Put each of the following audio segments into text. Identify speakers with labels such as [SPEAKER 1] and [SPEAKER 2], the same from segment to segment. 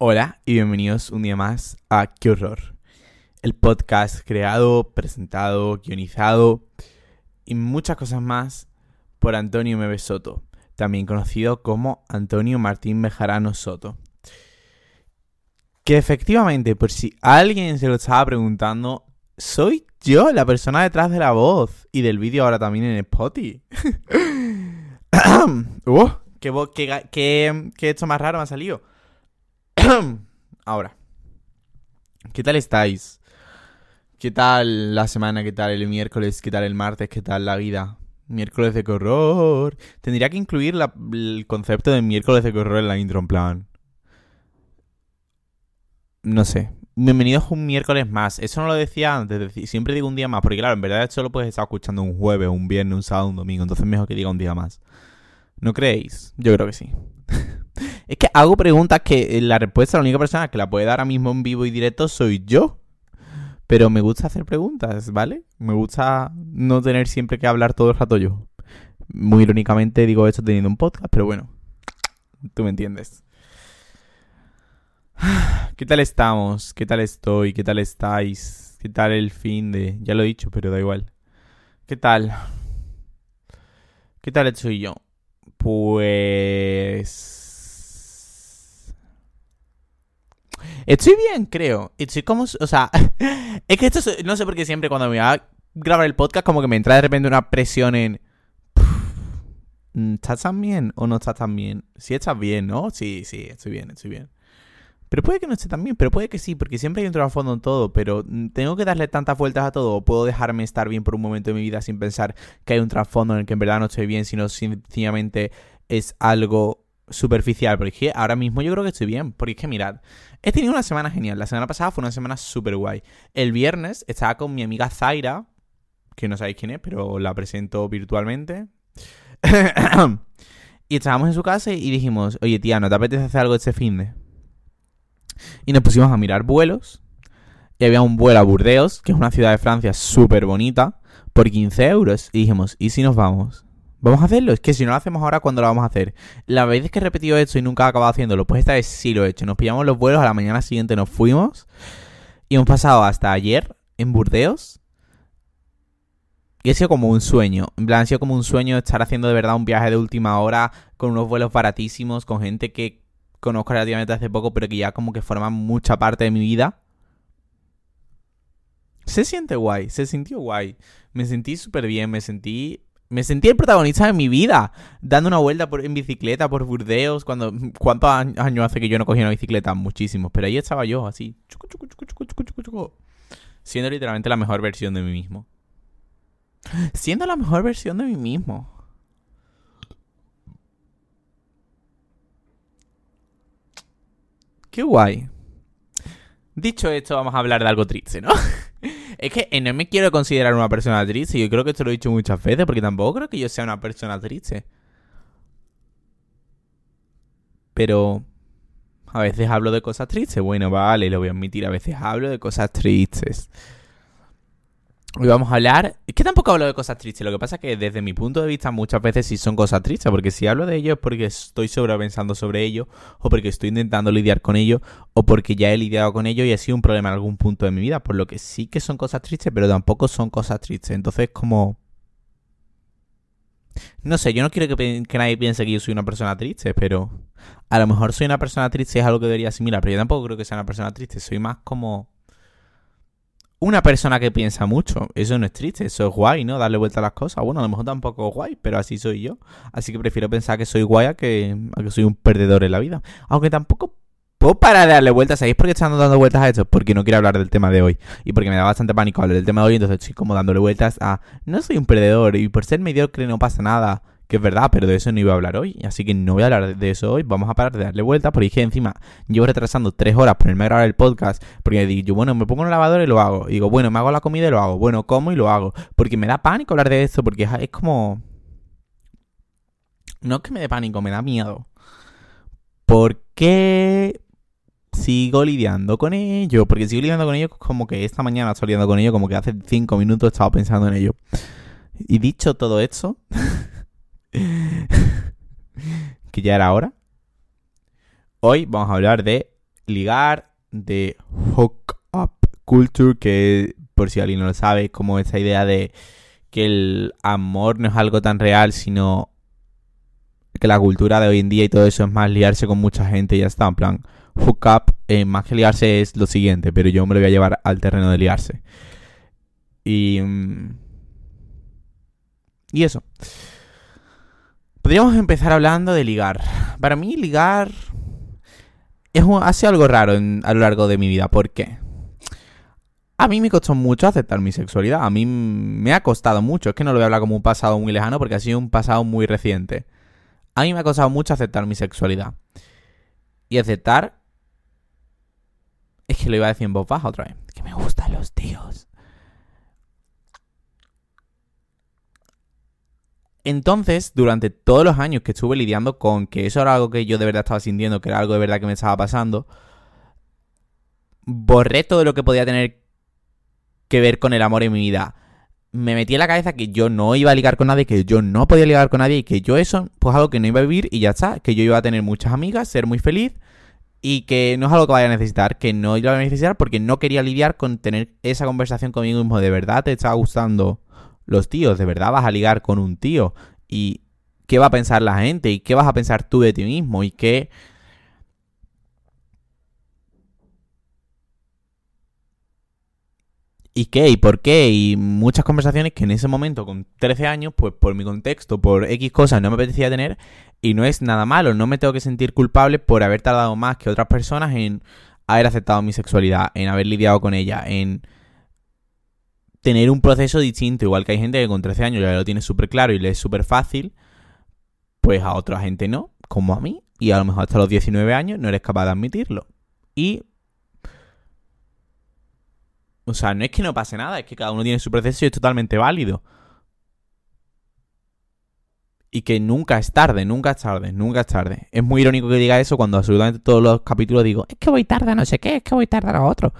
[SPEAKER 1] Hola y bienvenidos un día más a Qué Horror, el podcast creado, presentado, guionizado y muchas cosas más por Antonio Mebe Soto, también conocido como Antonio Martín Bejarano Soto. Que efectivamente, por si alguien se lo estaba preguntando, soy yo la persona detrás de la voz y del vídeo ahora también en Spotify. uh, ¿qué, qué, qué, qué esto más raro me ha salido? Ahora, ¿qué tal estáis? ¿Qué tal la semana? ¿Qué tal el miércoles? ¿Qué tal el martes? ¿Qué tal la vida? Miércoles de horror. Tendría que incluir el concepto de miércoles de horror en la intro, en plan. No sé. Bienvenidos un miércoles más. Eso no lo decía antes. Siempre digo un día más. Porque claro, en verdad esto lo puedes estar escuchando un jueves, un viernes, un sábado, un domingo. Entonces mejor que diga un día más. ¿No creéis? Yo creo que sí. es que hago preguntas que la respuesta, la única persona que la puede dar ahora mismo en vivo y directo soy yo. Pero me gusta hacer preguntas, ¿vale? Me gusta no tener siempre que hablar todo el rato yo. Muy irónicamente digo esto teniendo un podcast, pero bueno, tú me entiendes. ¿Qué tal estamos? ¿Qué tal estoy? ¿Qué tal estáis? ¿Qué tal el fin de...? Ya lo he dicho, pero da igual. ¿Qué tal? ¿Qué tal estoy yo? Pues... Estoy bien, creo. Estoy como... O sea, es que esto... No sé por qué siempre cuando me voy a grabar el podcast como que me entra de repente una presión en... ¿Estás tan bien o no estás tan bien? Sí estás bien, ¿no? Sí, sí, estoy bien, estoy bien. Pero puede que no esté tan bien, pero puede que sí, porque siempre hay un trasfondo en todo, pero mm, tengo que darle tantas vueltas a todo, o puedo dejarme estar bien por un momento de mi vida sin pensar que hay un trasfondo en el que en verdad no estoy bien, sino sencillamente es algo superficial, porque ahora mismo yo creo que estoy bien, porque es que mirad, he tenido una semana genial, la semana pasada fue una semana súper guay. El viernes estaba con mi amiga Zaira, que no sabéis quién es, pero la presento virtualmente. y estábamos en su casa y dijimos, oye tía, ¿no te apetece hacer algo este fin de? Y nos pusimos a mirar vuelos. Y había un vuelo a Burdeos, que es una ciudad de Francia súper bonita, por 15 euros. Y dijimos, ¿y si nos vamos? ¿Vamos a hacerlo? Es que si no lo hacemos ahora, ¿cuándo lo vamos a hacer? La vez que he repetido esto y nunca he acabado haciéndolo, pues esta vez sí lo he hecho. Nos pillamos los vuelos, a la mañana siguiente nos fuimos. Y hemos pasado hasta ayer en Burdeos. Y ha sido como un sueño. En plan, ha sido como un sueño estar haciendo de verdad un viaje de última hora con unos vuelos baratísimos, con gente que conozco relativamente hace poco, pero que ya como que forman mucha parte de mi vida. Se siente guay, se sintió guay. Me sentí súper bien, me sentí... Me sentí el protagonista de mi vida, dando una vuelta en bicicleta por Burdeos. Cuando, ¿Cuántos años hace que yo no cogía una bicicleta? Muchísimos. Pero ahí estaba yo, así. Siendo literalmente la mejor versión de mí mismo. Siendo la mejor versión de mí mismo. Qué guay. Dicho esto, vamos a hablar de algo triste, ¿no? es que eh, no me quiero considerar una persona triste. Yo creo que esto lo he dicho muchas veces, porque tampoco creo que yo sea una persona triste. Pero a veces hablo de cosas tristes. Bueno, vale, lo voy a admitir. A veces hablo de cosas tristes. Hoy vamos a hablar. Es que tampoco hablo de cosas tristes. Lo que pasa es que desde mi punto de vista muchas veces sí son cosas tristes. Porque si hablo de ello es porque estoy sobrepensando sobre ello. O porque estoy intentando lidiar con ello. O porque ya he lidiado con ello y ha sido un problema en algún punto de mi vida. Por lo que sí que son cosas tristes, pero tampoco son cosas tristes. Entonces como... No sé, yo no quiero que, que nadie piense que yo soy una persona triste, pero... A lo mejor soy una persona triste es algo que debería asimilar. Pero yo tampoco creo que sea una persona triste. Soy más como una persona que piensa mucho. Eso no es triste, eso es guay, ¿no? Darle vuelta a las cosas. Bueno, a lo mejor tampoco es guay, pero así soy yo. Así que prefiero pensar que soy guay a que, soy un perdedor en la vida. Aunque tampoco puedo parar de darle vueltas. ¿Sabéis por qué estoy dando vueltas a esto? Porque no quiero hablar del tema de hoy. Y porque me da bastante pánico hablar del tema de hoy. Entonces estoy como dándole vueltas a... No soy un perdedor y por ser mediocre no pasa nada que es verdad, pero de eso no iba a hablar hoy, así que no voy a hablar de eso hoy, vamos a parar de darle vuelta, porque dije encima, llevo retrasando tres horas ponerme a grabar el podcast, porque digo, bueno, me pongo en el lavador y lo hago, y digo, bueno, me hago la comida y lo hago, bueno, como y lo hago, porque me da pánico hablar de esto, porque es, como... No es que me dé pánico, me da miedo. Porque sigo lidiando con ello. Porque sigo lidiando con ello como que esta mañana estoy lidiando con ello, como que hace cinco minutos he estado pensando en ello. Y dicho todo esto, que ya era hora. Hoy vamos a hablar de ligar, de hook up culture, que por si alguien no lo sabe, como esa idea de que el amor no es algo tan real, sino que la cultura de hoy en día y todo eso es más liarse con mucha gente y ya está. En plan, hook up, eh, más que liarse es lo siguiente, pero yo me lo voy a llevar al terreno de liarse. Y. Mm, y eso. Podríamos empezar hablando de ligar. Para mí, ligar. Es ha sido algo raro a lo largo de mi vida. ¿Por qué? A mí me costó mucho aceptar mi sexualidad. A mí me ha costado mucho. Es que no lo voy a hablar como un pasado muy lejano porque ha sido un pasado muy reciente. A mí me ha costado mucho aceptar mi sexualidad. Y aceptar... Es que lo iba a decir en voz baja otra vez. Que me gustan los tíos. Entonces, durante todos los años que estuve lidiando con que eso era algo que yo de verdad estaba sintiendo, que era algo de verdad que me estaba pasando, borré todo lo que podía tener que ver con el amor en mi vida. Me metí en la cabeza que yo no iba a ligar con nadie, que yo no podía ligar con nadie y que yo eso, pues algo que no iba a vivir y ya está, que yo iba a tener muchas amigas, ser muy feliz y que no es algo que vaya a necesitar, que no iba a necesitar porque no quería lidiar con tener esa conversación conmigo mismo, de verdad te está gustando los tíos, de verdad vas a ligar con un tío y qué va a pensar la gente y qué vas a pensar tú de ti mismo y qué ¿Y qué? ¿Y por qué? Y muchas conversaciones que en ese momento, con 13 años, pues por mi contexto, por X cosas, no me apetecía tener. Y no es nada malo, no me tengo que sentir culpable por haber tardado más que otras personas en haber aceptado mi sexualidad, en haber lidiado con ella, en tener un proceso distinto. Igual que hay gente que con 13 años ya lo tiene súper claro y le es súper fácil, pues a otra gente no, como a mí. Y a lo mejor hasta los 19 años no eres capaz de admitirlo. Y o sea, no es que no pase nada, es que cada uno tiene su proceso y es totalmente válido. Y que nunca es tarde, nunca es tarde, nunca es tarde. Es muy irónico que diga eso cuando absolutamente todos los capítulos digo, es que voy tarde a no sé qué, es que voy tarde a lo otro.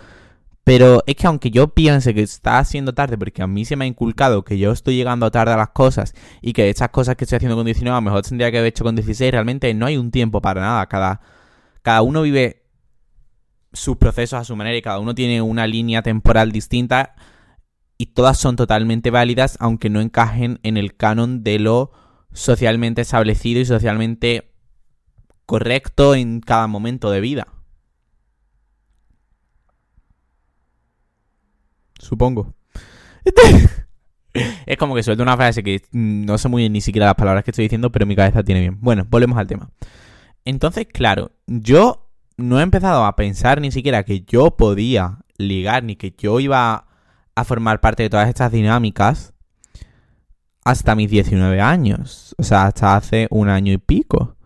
[SPEAKER 1] Pero es que aunque yo piense que está haciendo tarde, porque a mí se me ha inculcado que yo estoy llegando tarde a las cosas y que estas cosas que estoy haciendo con 19 a lo mejor tendría que haber hecho con 16, realmente no hay un tiempo para nada. Cada, cada uno vive sus procesos a su manera y cada uno tiene una línea temporal distinta y todas son totalmente válidas aunque no encajen en el canon de lo socialmente establecido y socialmente correcto en cada momento de vida. Supongo. es como que suelto una frase que no sé muy bien ni siquiera las palabras que estoy diciendo, pero mi cabeza tiene bien. Bueno, volvemos al tema. Entonces, claro, yo no he empezado a pensar ni siquiera que yo podía ligar, ni que yo iba a formar parte de todas estas dinámicas hasta mis 19 años. O sea, hasta hace un año y pico.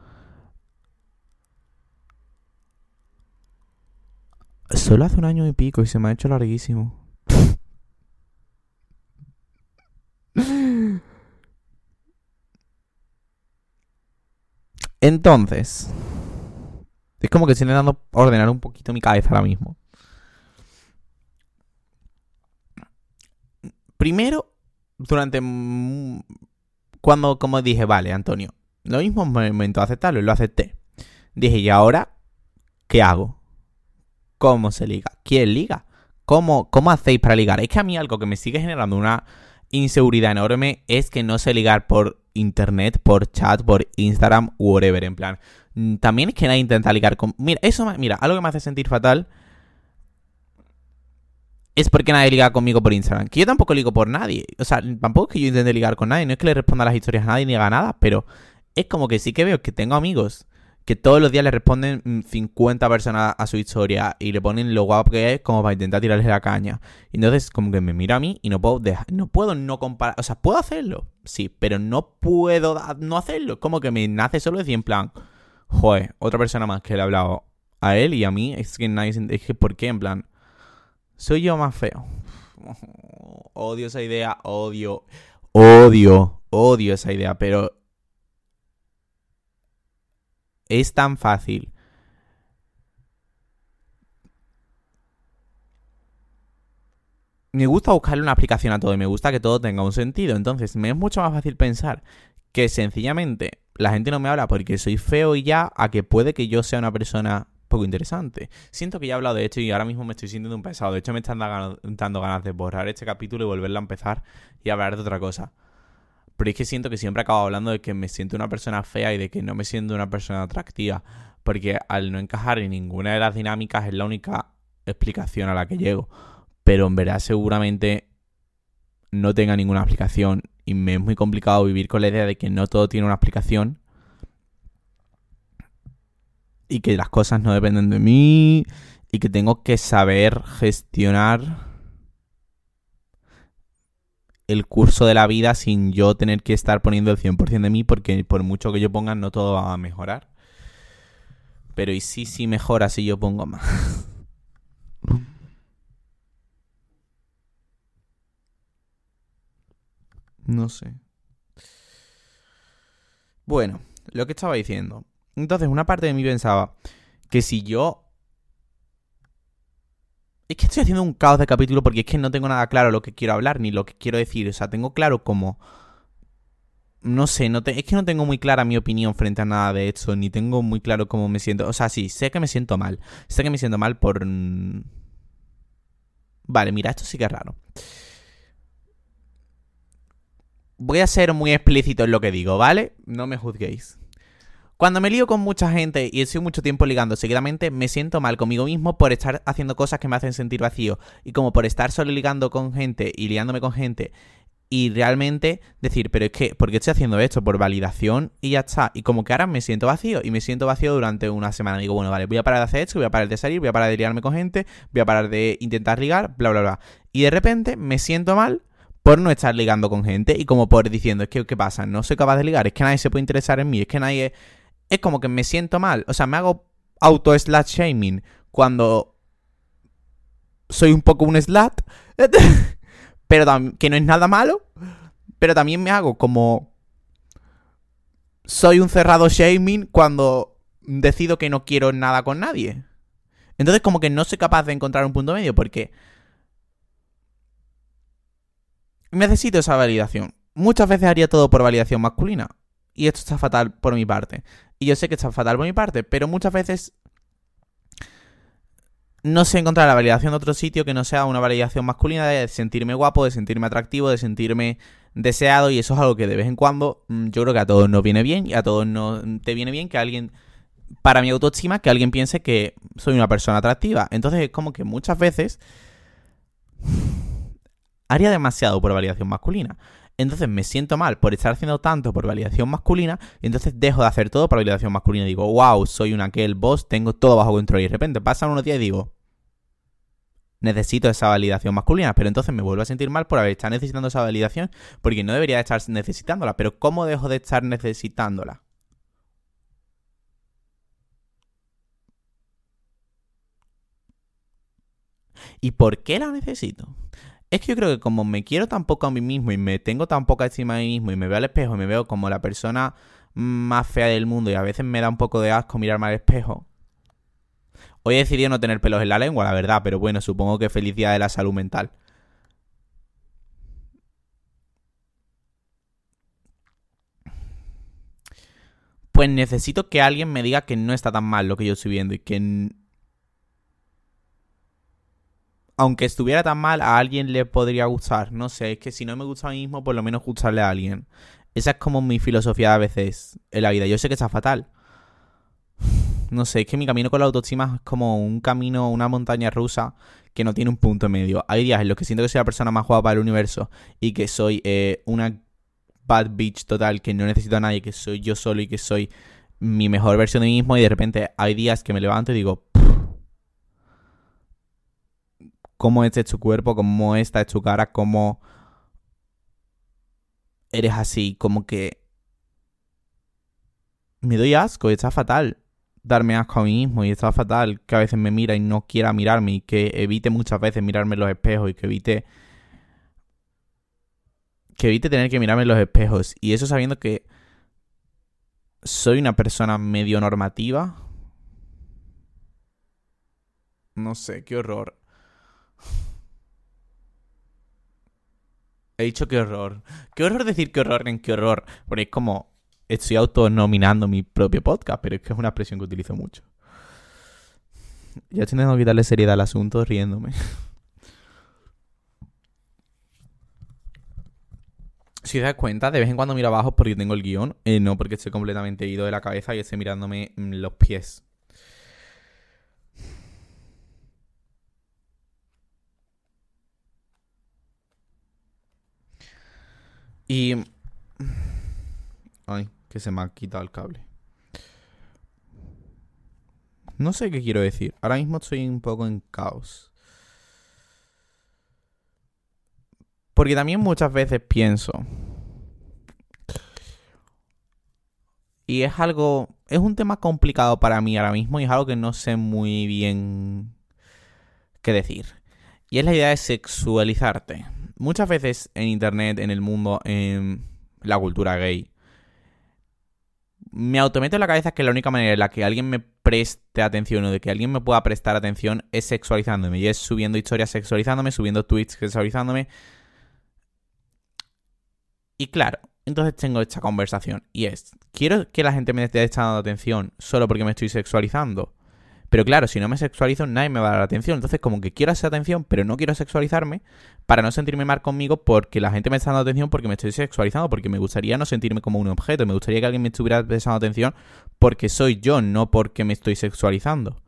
[SPEAKER 1] Solo hace un año y pico y se me ha hecho larguísimo. Entonces, es como que estoy intentando ordenar un poquito mi cabeza ahora mismo. Primero, durante... Cuando como dije, vale, Antonio, lo mismo momento de aceptarlo y lo acepté. Dije, ¿y ahora qué hago? ¿Cómo se liga? ¿Quién liga? ¿Cómo, ¿Cómo hacéis para ligar? Es que a mí algo que me sigue generando una inseguridad enorme es que no sé ligar por internet, por chat, por Instagram, whatever. En plan, Mm, también es que nadie intenta ligar con... Mira, eso, mira, algo que me hace sentir fatal es porque nadie liga conmigo por Instagram. Que yo tampoco ligo por nadie. O sea, tampoco es que yo intente ligar con nadie. No es que le responda las historias a nadie ni haga nada. Pero es como que sí que veo que tengo amigos que todos los días le responden 50 mm, personas a su historia y le ponen lo guapo que es como para intentar tirarles la caña. Y entonces como que me mira a mí y no puedo dejar, no puedo no comparar, o sea, puedo hacerlo, sí, pero no puedo no hacerlo. Como que me nace solo decir en plan, joder, otra persona más que le ha hablado a él y a mí, es que nadie es que ¿por qué? En plan, soy yo más feo. Odio esa idea, odio, odio, odio esa idea, pero es tan fácil. Me gusta buscarle una aplicación a todo y me gusta que todo tenga un sentido. Entonces, me es mucho más fácil pensar que sencillamente la gente no me habla porque soy feo y ya, a que puede que yo sea una persona poco interesante. Siento que ya he hablado de esto y ahora mismo me estoy sintiendo un pesado. De hecho, me están dando ganas de borrar este capítulo y volverlo a empezar y hablar de otra cosa. Pero es que siento que siempre acabo hablando de que me siento una persona fea y de que no me siento una persona atractiva. Porque al no encajar en ninguna de las dinámicas es la única explicación a la que llego. Pero en verdad seguramente no tenga ninguna explicación. Y me es muy complicado vivir con la idea de que no todo tiene una explicación. Y que las cosas no dependen de mí. Y que tengo que saber gestionar el curso de la vida sin yo tener que estar poniendo el 100% de mí porque por mucho que yo ponga no todo va a mejorar. Pero y sí, sí mejora si yo pongo más. no sé. Bueno, lo que estaba diciendo. Entonces, una parte de mí pensaba que si yo es que estoy haciendo un caos de capítulo porque es que no tengo nada claro lo que quiero hablar ni lo que quiero decir. O sea, tengo claro como... No sé, no es que no tengo muy clara mi opinión frente a nada de esto, ni tengo muy claro cómo me siento. O sea, sí, sé que me siento mal. Sé que me siento mal por... Mm, vale, mira, esto sí que es raro. Voy a ser muy explícito en lo que digo, ¿vale? No me juzguéis. Cuando me lío con mucha gente y estoy mucho tiempo ligando seguidamente, me siento mal conmigo mismo por estar haciendo cosas que me hacen sentir vacío. Y como por estar solo ligando con gente y liándome con gente y realmente decir, pero es que, ¿por qué estoy haciendo esto? Por validación y ya está. Y como que ahora me siento vacío y me siento vacío durante una semana. Digo, bueno, vale, voy a parar de hacer esto, voy a parar de salir, voy a parar de liarme con gente, voy a parar de intentar ligar, bla, bla, bla. Y de repente me siento mal por no estar ligando con gente y como por diciendo, es que, ¿qué pasa? No soy capaz de ligar, es que nadie se puede interesar en mí, es que nadie es como que me siento mal. O sea, me hago auto-slut shaming cuando soy un poco un slut. pero que no es nada malo. Pero también me hago como... Soy un cerrado shaming cuando decido que no quiero nada con nadie. Entonces como que no soy capaz de encontrar un punto medio porque... Necesito esa validación. Muchas veces haría todo por validación masculina. Y esto está fatal por mi parte. Y yo sé que está fatal por mi parte, pero muchas veces no sé encontrar la validación de otro sitio que no sea una validación masculina de sentirme guapo, de sentirme atractivo, de sentirme deseado y eso es algo que de vez en cuando mm, yo creo que a todos nos viene bien y a todos no te viene bien que alguien para mi autoestima que alguien piense que soy una persona atractiva. Entonces es como que muchas veces haría demasiado por validación masculina. Entonces me siento mal por estar haciendo tanto por validación masculina y entonces dejo de hacer todo por validación masculina. Digo, wow, soy un aquel boss, tengo todo bajo control. Y de repente pasan unos días y digo, necesito esa validación masculina, pero entonces me vuelvo a sentir mal por haber estado necesitando esa validación porque no debería estar necesitándola. Pero ¿cómo dejo de estar necesitándola? ¿Y por qué la necesito? Es que yo creo que como me quiero tan poco a mí mismo y me tengo tan poca estima de mí mismo y me veo al espejo y me veo como la persona más fea del mundo y a veces me da un poco de asco mirarme al espejo. Hoy he decidido no tener pelos en la lengua, la verdad, pero bueno, supongo que felicidad de la salud mental. Pues necesito que alguien me diga que no está tan mal lo que yo estoy viendo y que aunque estuviera tan mal, a alguien le podría gustar. No sé, es que si no me gusta a mí mismo, por lo menos gustarle a alguien. Esa es como mi filosofía a veces en la vida. Yo sé que está fatal. No sé, es que mi camino con la autoestima es como un camino, una montaña rusa que no tiene un punto medio. Hay días en los que siento que soy la persona más guapa del universo y que soy eh, una bad bitch total, que no necesito a nadie, que soy yo solo y que soy mi mejor versión de mí mismo. Y de repente hay días que me levanto y digo, cómo este es tu cuerpo, cómo esta es tu cara, cómo eres así, como que me doy asco y está fatal darme asco a mí mismo y está fatal que a veces me mira y no quiera mirarme y que evite muchas veces mirarme en los espejos y que evite que evite tener que mirarme en los espejos y eso sabiendo que soy una persona medio normativa no sé, qué horror. He dicho qué horror. Qué horror decir qué horror en qué horror. Porque es como. Estoy autonominando mi propio podcast, pero es que es una expresión que utilizo mucho. Ya estoy intentando quitarle seriedad al asunto riéndome. Si os das cuenta, de vez en cuando miro abajo porque tengo el guion, eh, no porque estoy completamente ido de la cabeza y estoy mirándome mm, los pies. Y... Ay, que se me ha quitado el cable. No sé qué quiero decir. Ahora mismo estoy un poco en caos. Porque también muchas veces pienso. Y es algo. Es un tema complicado para mí ahora mismo y es algo que no sé muy bien qué decir. Y es la idea de sexualizarte. Muchas veces en internet, en el mundo, en la cultura gay, me autometo en la cabeza que la única manera en la que alguien me preste atención o de que alguien me pueda prestar atención es sexualizándome. Y es subiendo historias sexualizándome, subiendo tweets sexualizándome. Y claro, entonces tengo esta conversación. Y es, ¿quiero que la gente me esté echando atención solo porque me estoy sexualizando? Pero claro, si no me sexualizo, nadie me va a dar atención. Entonces, como que quiero esa atención, pero no quiero sexualizarme para no sentirme mal conmigo porque la gente me está dando atención porque me estoy sexualizando, porque me gustaría no sentirme como un objeto. Me gustaría que alguien me estuviera prestando atención porque soy yo, no porque me estoy sexualizando.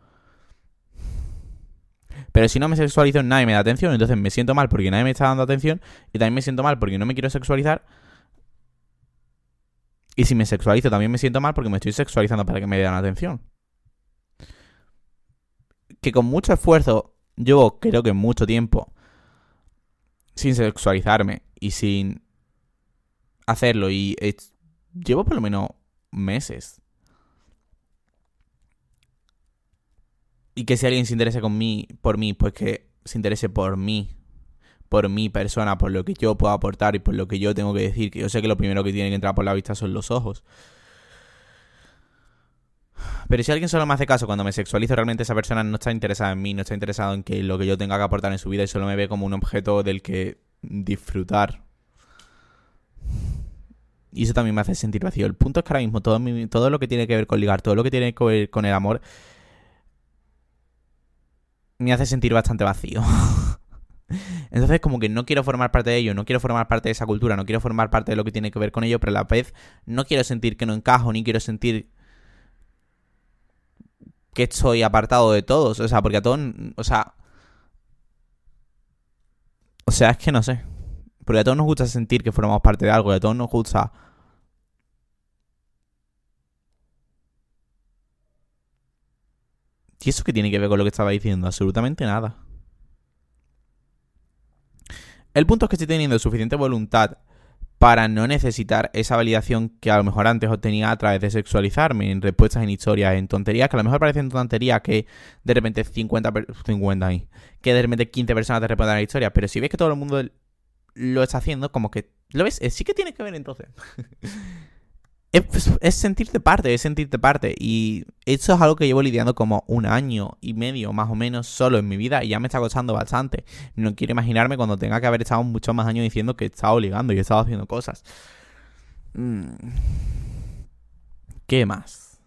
[SPEAKER 1] Pero si no me sexualizo, nadie me da atención. Entonces me siento mal porque nadie me está dando atención. Y también me siento mal porque no me quiero sexualizar. Y si me sexualizo, también me siento mal porque me estoy sexualizando para que me den atención que con mucho esfuerzo, llevo creo que mucho tiempo sin sexualizarme y sin hacerlo y llevo por lo menos meses. Y que si alguien se interese con mí, por mí, pues que se interese por mí, por mi persona, por lo que yo puedo aportar y por lo que yo tengo que decir, que yo sé que lo primero que tiene que entrar por la vista son los ojos. Pero si alguien solo me hace caso cuando me sexualizo, realmente esa persona no está interesada en mí, no está interesada en que lo que yo tenga que aportar en su vida y solo me ve como un objeto del que disfrutar. Y eso también me hace sentir vacío. El punto es que ahora mismo todo, todo lo que tiene que ver con ligar, todo lo que tiene que ver con el amor, me hace sentir bastante vacío. Entonces como que no quiero formar parte de ello, no quiero formar parte de esa cultura, no quiero formar parte de lo que tiene que ver con ello, pero a la vez no quiero sentir que no encajo, ni quiero sentir que estoy apartado de todos. O sea, porque a todos. O sea. O sea, es que no sé. Porque a todos nos gusta sentir que formamos parte de algo. Y a todos nos gusta. ¿Y eso qué tiene que ver con lo que estaba diciendo? Absolutamente nada. El punto es que estoy teniendo suficiente voluntad para no necesitar esa validación que a lo mejor antes obtenía a través de sexualizarme en respuestas en historias, en tonterías que a lo mejor parecen tonterías que de repente 50, 50 ahí, que de repente 15 personas te responden a la historia, pero si ves que todo el mundo lo está haciendo, como que, ¿lo ves? Sí que tiene que ver entonces. es, sentirte parte, es sentirte parte. Y eso es algo que llevo lidiando como un año y medio más o menos solo en mi vida y ya me está costando bastante. No quiero imaginarme cuando tenga que haber estado muchos más años diciendo que he estado ligando y he estado haciendo cosas. Mm. ¿Qué más?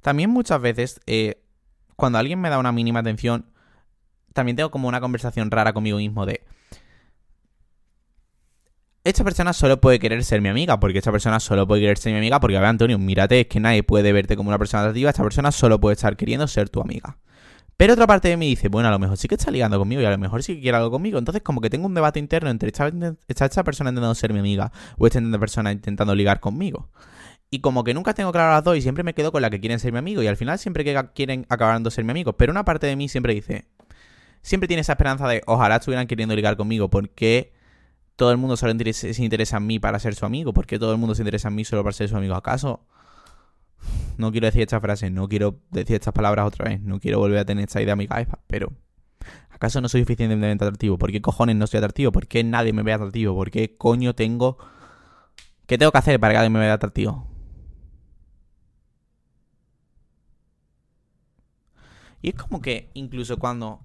[SPEAKER 1] También muchas veces, eh, cuando alguien me da una mínima atención, también tengo como una conversación rara conmigo mismo de esta persona solo puede querer ser mi amiga, porque esta persona solo puede querer ser mi amiga, porque a ver, Antonio, mírate, es que nadie puede verte como una persona atractiva, esta persona solo puede estar queriendo ser tu amiga. Pero otra parte de mí dice, bueno, a lo mejor sí que está ligando conmigo y a lo mejor sí que quiere algo conmigo. Entonces, como que tengo un debate interno entre esta, esta persona intentando ser mi amiga o esta persona intentando ligar conmigo. Y como que nunca tengo claro las dos y siempre me quedo con la que quieren ser mi amigo y al final siempre que quieren acabando ser mi amigo. Pero una parte de mí siempre dice, siempre tiene esa esperanza de ojalá estuvieran queriendo ligar conmigo porque todo el mundo solo se interesa en mí para ser su amigo. ¿Por qué todo el mundo se interesa en mí solo para ser su amigo? ¿Acaso? No quiero decir esta frase, no quiero decir estas palabras otra vez, no quiero volver a tener esta idea en mi cabeza, pero ¿acaso no soy suficientemente atractivo? ¿Por qué cojones no soy atractivo? ¿Por qué nadie me ve atractivo? ¿Por qué coño tengo... ¿Qué tengo que hacer para que alguien me vea atractivo? Y es como que incluso cuando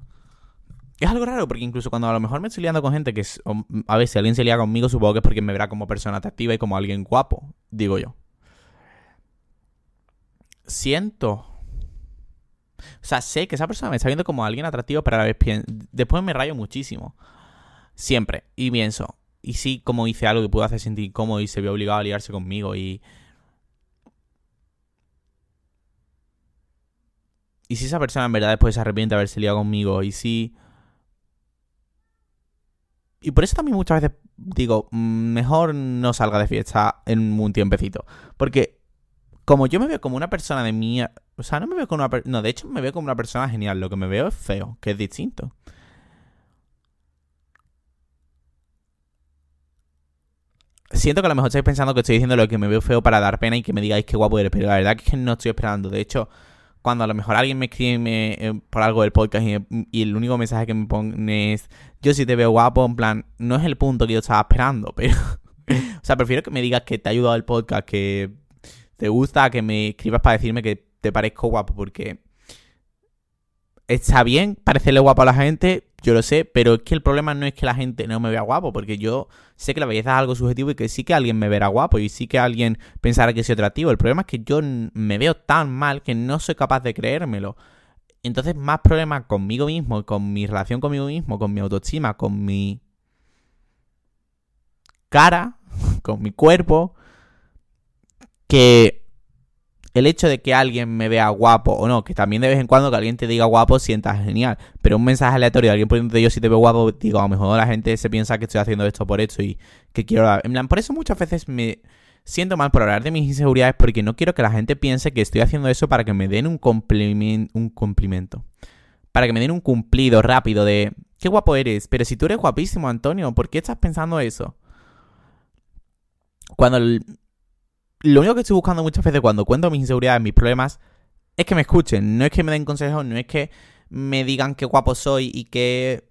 [SPEAKER 1] es algo raro porque incluso cuando a lo mejor me estoy liando con gente que es, a si alguien se lía conmigo, supongo que es porque me verá como persona atractiva y como alguien guapo, digo yo. siento. O sea, sé que esa persona me está viendo como alguien atractivo, pero a la vez después me rayo muchísimo. Siempre. Y pienso, y si como hice algo que pudo hacer sentir incómodo y se vio obligado a liarse conmigo y... Y si esa persona en verdad después se arrepiente de haberse liado conmigo y si... Y por eso también muchas veces digo, mm, mejor no salga de fiesta en un tiempecito. Porque como yo me veo como una persona de mí... O sea, no me veo como una... No, de hecho me veo como una persona genial. Lo que me veo es feo, que es distinto. Siento que a lo mejor estáis pensando que estoy diciendo lo que me veo feo para dar pena y que me digáis que guapo eres, pero la verdad es que no estoy esperando. De hecho, cuando a lo mejor alguien me escribe eh, por algo del podcast y, el único mensaje que me pone es yo sí te veo guapo, en plan, no es el punto que yo estaba esperando, pero... o sea, prefiero que me digas que te ha ayudado el podcast, que te gusta, que me escribas para decirme que te parezco guapo, porque está bien parecerle guapo a la gente, yo lo sé, pero es que el problema no es que la gente no me vea guapo, porque yo sé que la belleza es algo subjetivo y que sí que alguien me verá guapo y sí que alguien pensará que soy atractivo. El problema es que yo me veo tan mal que no soy capaz de creérmelo. Entonces, más problemas conmigo mismo, con mi relación conmigo mismo, con mi autoestima, con mi cara, con mi cuerpo, que el hecho de que alguien me vea guapo o no, que también de vez en cuando que alguien te diga guapo sientas genial, pero un mensaje aleatorio de alguien poniéndote yo si te veo guapo, digo, a lo mejor la gente se piensa que estoy haciendo esto por esto y que quiero. En plan, por eso muchas veces me siento mal por hablar de mis inseguridades porque no quiero que la gente piense que estoy haciendo eso para que me den un, un cumplimiento. Para que me den un cumplido rápido de, qué guapo eres, pero si tú eres guapísimo, Antonio, ¿por qué estás pensando eso? Cuando el, lo único que estoy buscando muchas veces cuando cuento mis inseguridades, mis problemas, es que me escuchen. No es que me den consejos, no es que me digan qué guapo soy y que...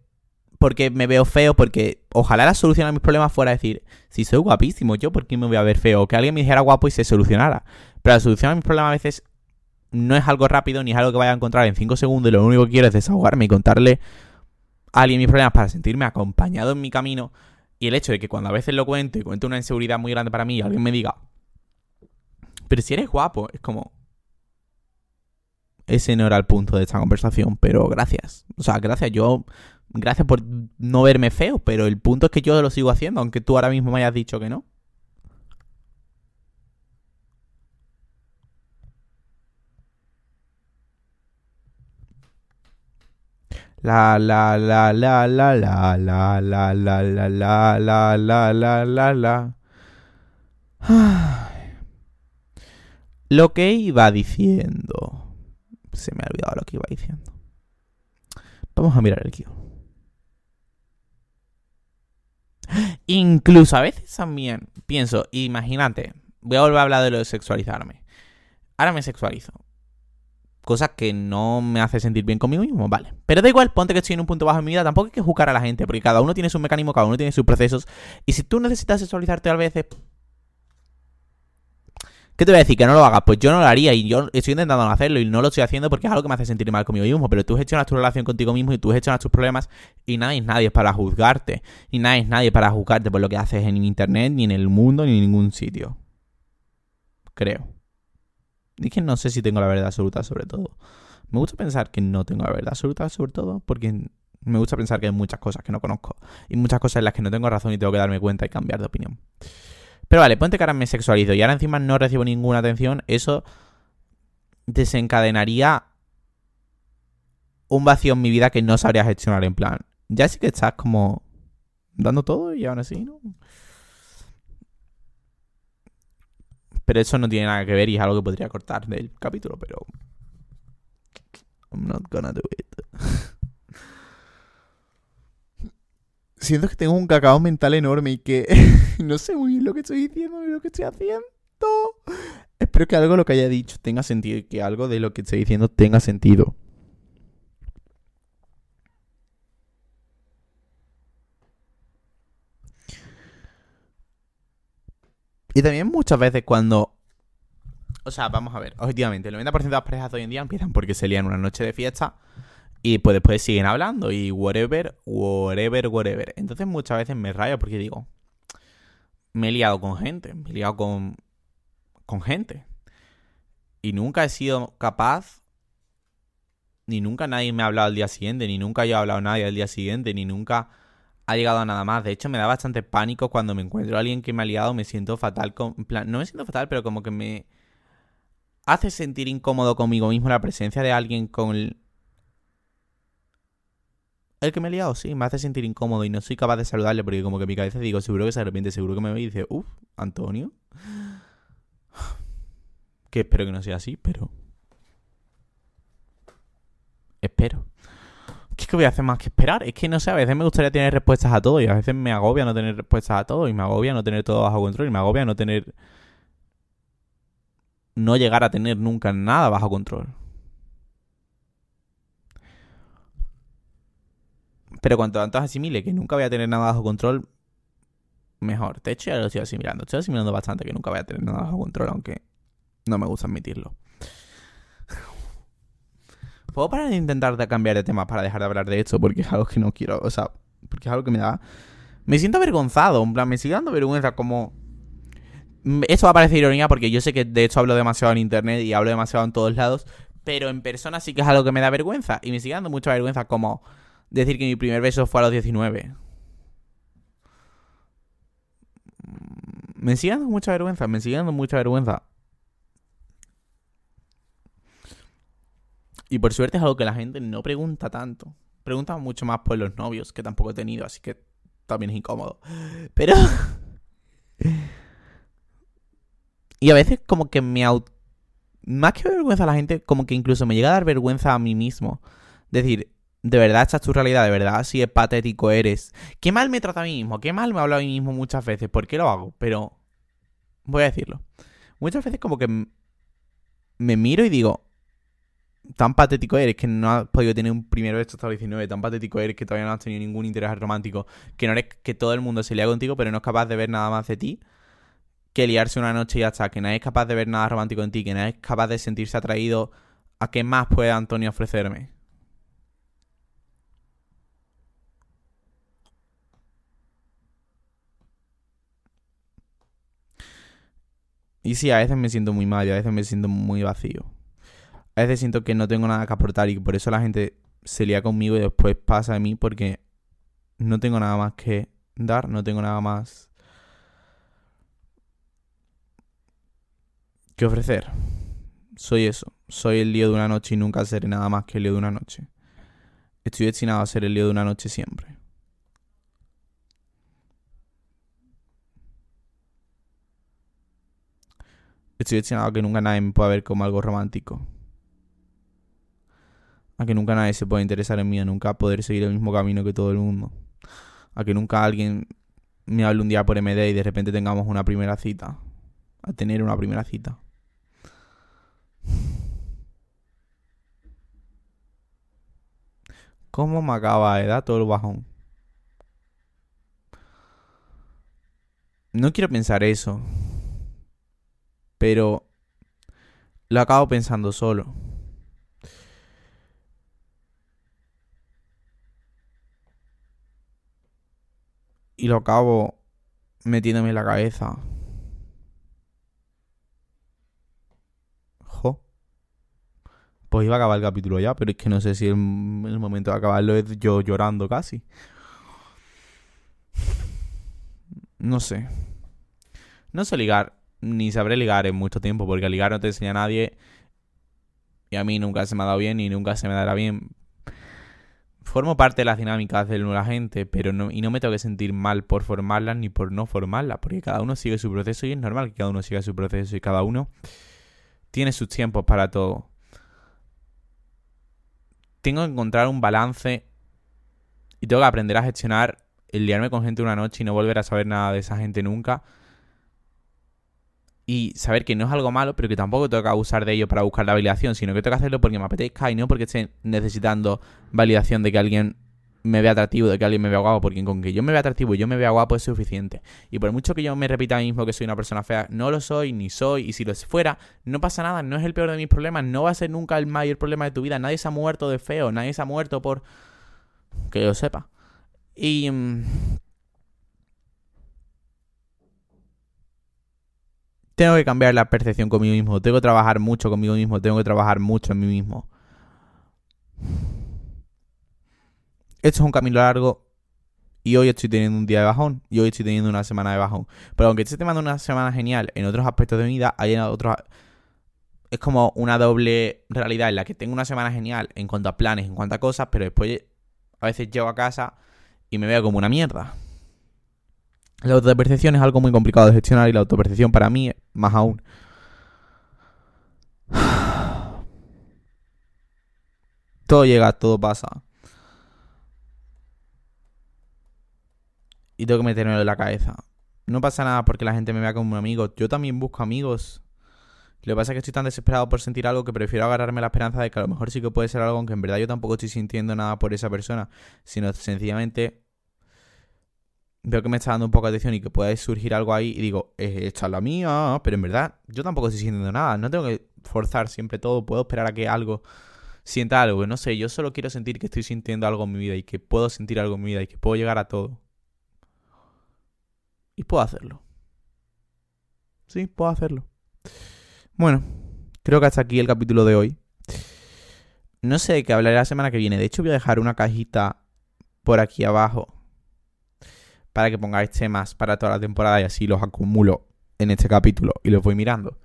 [SPEAKER 1] Porque me veo feo, porque ojalá la solución a mis problemas fuera decir, si soy guapísimo, yo por qué me voy a ver feo, o que alguien me dijera guapo y se solucionara. Pero la solución a mis problemas a veces no es algo rápido ni es algo que vaya a encontrar en 5 segundos y lo único que quiero es desahogarme y contarle a alguien mis problemas para sentirme acompañado en mi camino. Y el hecho de que cuando a veces lo cuento y cuento una inseguridad muy grande para mí y alguien me diga, pero si eres guapo, es como... Ese no era el punto de esta conversación, pero gracias. O sea, gracias. Yo... Gracias por no verme feo, pero el punto es que yo lo sigo haciendo, aunque tú ahora mismo me hayas dicho que no. La la la la la la la la la la la la la la la la lo que iba diciendo. Se me ha olvidado lo que iba diciendo. Vamos a mirar el guion. Incluso a veces también pienso, imagínate, voy a volver a hablar de lo de sexualizarme. Ahora me sexualizo. Cosa que no me hace sentir bien conmigo mismo, vale. Pero da igual, ponte que estoy en un punto bajo en mi vida, tampoco hay que juzgar a la gente, porque cada uno tiene su mecanismo, cada uno tiene sus procesos. Y si tú necesitas sexualizarte a veces, ¿Qué te voy a decir? Que no lo hagas. Pues yo no lo haría y yo estoy intentando hacerlo y no lo estoy haciendo porque es algo que me hace sentir mal conmigo mismo. Pero tú gestionas tu relación contigo mismo y tú gestionas tus problemas y nadie es nadie para juzgarte. Y nadie es nadie para juzgarte por lo que haces en internet, ni en el mundo, ni en ningún sitio. Creo. Y que no sé si tengo la verdad absoluta sobre todo. Me gusta pensar que no tengo la verdad absoluta sobre todo porque me gusta pensar que hay muchas cosas que no conozco y muchas cosas en las que no tengo razón y tengo que darme cuenta y cambiar de opinión. Pero vale, ponte que ahora me sexualizo y ahora encima no recibo ninguna atención, eso desencadenaría un vacío en mi vida que no sabría gestionar en plan. Ya sí que estás como dando todo y aún así, ¿no? Pero eso no tiene nada que ver y es algo que podría cortar del capítulo, pero... I'm not gonna do it. Siento que tengo un cacao mental enorme y que no sé muy bien lo que estoy diciendo ni lo que estoy haciendo. Espero que algo de lo que haya dicho tenga sentido y que algo de lo que estoy diciendo tenga sentido. Y también muchas veces cuando... O sea, vamos a ver, objetivamente, el 90% de las parejas de hoy en día empiezan porque se lían una noche de fiesta y pues después siguen hablando y whatever, whatever, whatever. Entonces muchas veces me rayo porque digo, me he liado con gente, me he liado con, con gente. Y nunca he sido capaz, ni nunca nadie me ha hablado al día siguiente, ni nunca yo he hablado a nadie al día siguiente, ni nunca ha llegado a nada más. De hecho, me da bastante pánico cuando me encuentro a alguien que me ha liado, me siento fatal. Con, no me siento fatal, pero como que me hace sentir incómodo conmigo mismo la presencia de alguien con el... Que me ha liado, sí, me hace sentir incómodo y no soy capaz de saludarle porque como que mi cabeza digo, seguro que se arrepiente, seguro que me ve y dice, uff, Antonio. Que espero que no sea así, pero... Espero. ¿Qué es que voy a hacer más que esperar? Es que no sé, a veces me gustaría tener respuestas a todo y a veces me agobia no tener respuestas a todo y me agobia no tener todo bajo control y me agobia no tener... No llegar a tener nunca nada bajo control. Pero cuanto antes asimile que nunca voy a tener nada bajo control, mejor. De hecho, ya lo estoy asimilando. Estoy asimilando bastante que nunca voy a tener nada bajo control, aunque no me gusta admitirlo. ¿Puedo parar de intentar de cambiar de tema para dejar de hablar de esto? Porque es algo que no quiero, o sea, porque es algo que me da... Me siento avergonzado, en plan, me sigue dando vergüenza como... Esto va a parecer ironía porque yo sé que de hecho hablo demasiado en internet y hablo demasiado en todos lados, pero en persona sí que es algo que me da vergüenza y me sigue dando mucha vergüenza como decir que mi primer beso fue a los 19. Me sigue dando mucha vergüenza, me sigue dando mucha vergüenza. Y por suerte es algo que la gente no pregunta tanto. Pregunta mucho más por los novios, que tampoco he tenido, así que también es incómodo. Pero... y a veces como que me... Más que vergüenza a la gente, como que incluso me llega a dar vergüenza a mí mismo. Decir, de verdad esta es tu realidad, de verdad así es patético eres. Qué mal me trata a mí mismo, qué mal me hablo a mí mismo muchas veces. ¿Por qué lo hago? Pero... Voy a decirlo. Muchas veces como que me miro y digo, tan patético eres que no has podido tener un primer beso hasta los 19, tan patético eres que todavía no has tenido ningún interés romántico, que no eres que todo el mundo se lía contigo, pero no es capaz de ver nada más de ti, que liarse una noche y ya está, que nadie es capaz de ver nada romántico en ti, que nadie es capaz de sentirse atraído a qué más puede Antonio ofrecerme. Y sí, a veces me siento muy mal a veces me siento muy vacío a veces siento que no tengo nada que aportar y por eso la gente se lía conmigo y después pasa de mí porque no tengo nada más que dar, no tengo nada más que ofrecer. Soy eso, soy el lío de una noche y nunca seré nada más que el lío de una noche. Estoy destinado a ser el lío de una noche siempre. Estoy destinado a que nunca nadie me pueda ver como algo romántico a que nunca nadie se pueda interesar en mí, a nunca poder seguir el mismo camino que todo el mundo, a que nunca alguien me hable un día por MD y de repente tengamos una primera cita, a tener una primera cita. ¿Cómo me acaba de dar todo el bajón? No quiero pensar eso, pero lo acabo pensando solo. y lo acabo metiéndome en la cabeza. Jo. Pues iba a acabar el capítulo ya, pero es que no sé si el, momento de acabarlo es yo llorando casi. No sé. No sé ligar, ni sabré ligar en mucho tiempo, porque ligar no te enseña a nadie. Y a mí nunca se me ha dado bien y nunca se me dará bien formo parte de las dinámicas de la gente, pero no, y no me tengo que sentir mal por formarlas ni por no formarlas, porque cada uno sigue su proceso y es normal que cada uno siga su proceso y cada uno tiene sus tiempos para todo. Tengo que encontrar un balance y tengo que aprender a gestionar el liarme con gente una noche y no volver a saber nada de esa gente nunca y saber que no es algo malo, pero que tampoco que abusar de ello para buscar la validación, sino que que hacerlo porque me apetezca y no porque esté necesitando validación de que alguien me vea atractivo, de que alguien me vea guapo, porque con que yo me vea atractivo y yo me vea guapo es suficiente. Y por mucho que yo me repita a mí mismo que soy una persona fea, no lo soy, ni soy, y si lo fuera, no pasa nada, no es el peor de mis problemas, no va a ser nunca el mayor problema de tu vida, nadie se ha muerto de feo, nadie se ha muerto por... que yo sepa. Y... Mm, tengo que cambiar la percepción conmigo mismo, tengo que trabajar mucho conmigo mismo, tengo que trabajar mucho en mí mismo. Esto es un camino largo y hoy estoy teniendo un día de bajón y hoy estoy teniendo una semana de bajón. Pero aunque esté teniendo una semana genial en otros aspectos de mi vida, hay otros... Es como una doble realidad en la que tengo una semana genial en cuanto a planes, en cuanto a cosas, pero después a veces llego a casa y me veo como una mierda. La autopercepción es algo muy complicado de gestionar y la autopercepción para mí más aún. Todo llega, todo pasa. y tengo que metérmelo en la cabeza. No pasa nada porque la gente me vea como un amigo. Yo también busco amigos. Lo que pasa es que estoy tan desesperado por sentir algo que prefiero agarrarme la esperanza de que a lo mejor sí que puede ser algo, aunque en verdad yo tampoco estoy sintiendo nada por esa persona, sino sencillamente veo que me está dando un poco de atención y que puede surgir algo ahí y digo, esta es la mía, pero en verdad yo tampoco estoy sintiendo nada, no tengo que forzar siempre todo, puedo esperar a que algo sienta algo, no sé, yo solo quiero sentir que estoy sintiendo algo en mi vida y que puedo sentir algo en mi vida y que puedo llegar a todo. Y puedo hacerlo. Sí, puedo hacerlo. Bueno, creo que hasta aquí el capítulo de hoy. No sé de qué hablaré la semana que viene. De hecho, voy a dejar una cajita por aquí abajo para que pongáis temas para toda la temporada y así los acumulo en este capítulo y los voy mirando.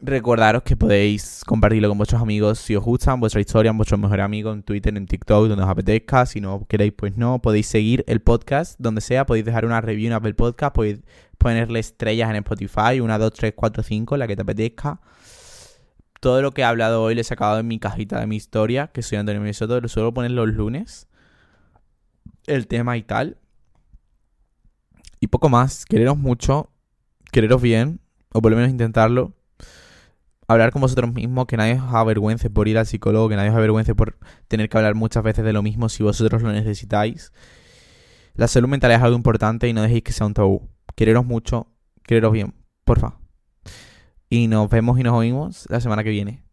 [SPEAKER 1] Recordaros que podéis compartirlo con vuestros amigos si os gustan, vuestra historia, vuestros mejores amigos en Twitter, en TikTok, donde os apetezca. Si no queréis, pues no. Podéis seguir el podcast donde sea. Podéis dejar una review en Apple Podcast. Podéis ponerle estrellas en Spotify. Una, dos, tres, cuatro, cinco, la que te apetezca. Todo lo que he hablado hoy lo he sacado en mi cajita de mi historia, que soy Antonio Minnesota. Lo suelo poner los lunes. El tema y tal. Y poco más. Quereros mucho. Quereros bien. O por lo menos intentarlo hablar con vosotros mismos, que nadie os avergüence por ir al psicólogo, que nadie os avergüence por tener que hablar muchas veces de lo mismo si vosotros lo necesitáis. La salud mental es algo importante y no dejéis que sea un tabú. Quereros mucho, quereros bien, porfa. Y nos vemos y nos oímos la semana que viene.